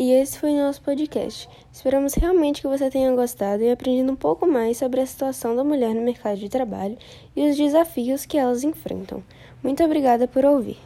E esse foi o nosso podcast. Esperamos realmente que você tenha gostado e aprendido um pouco mais sobre a situação da mulher no mercado de trabalho e os desafios que elas enfrentam. Muito obrigada por ouvir.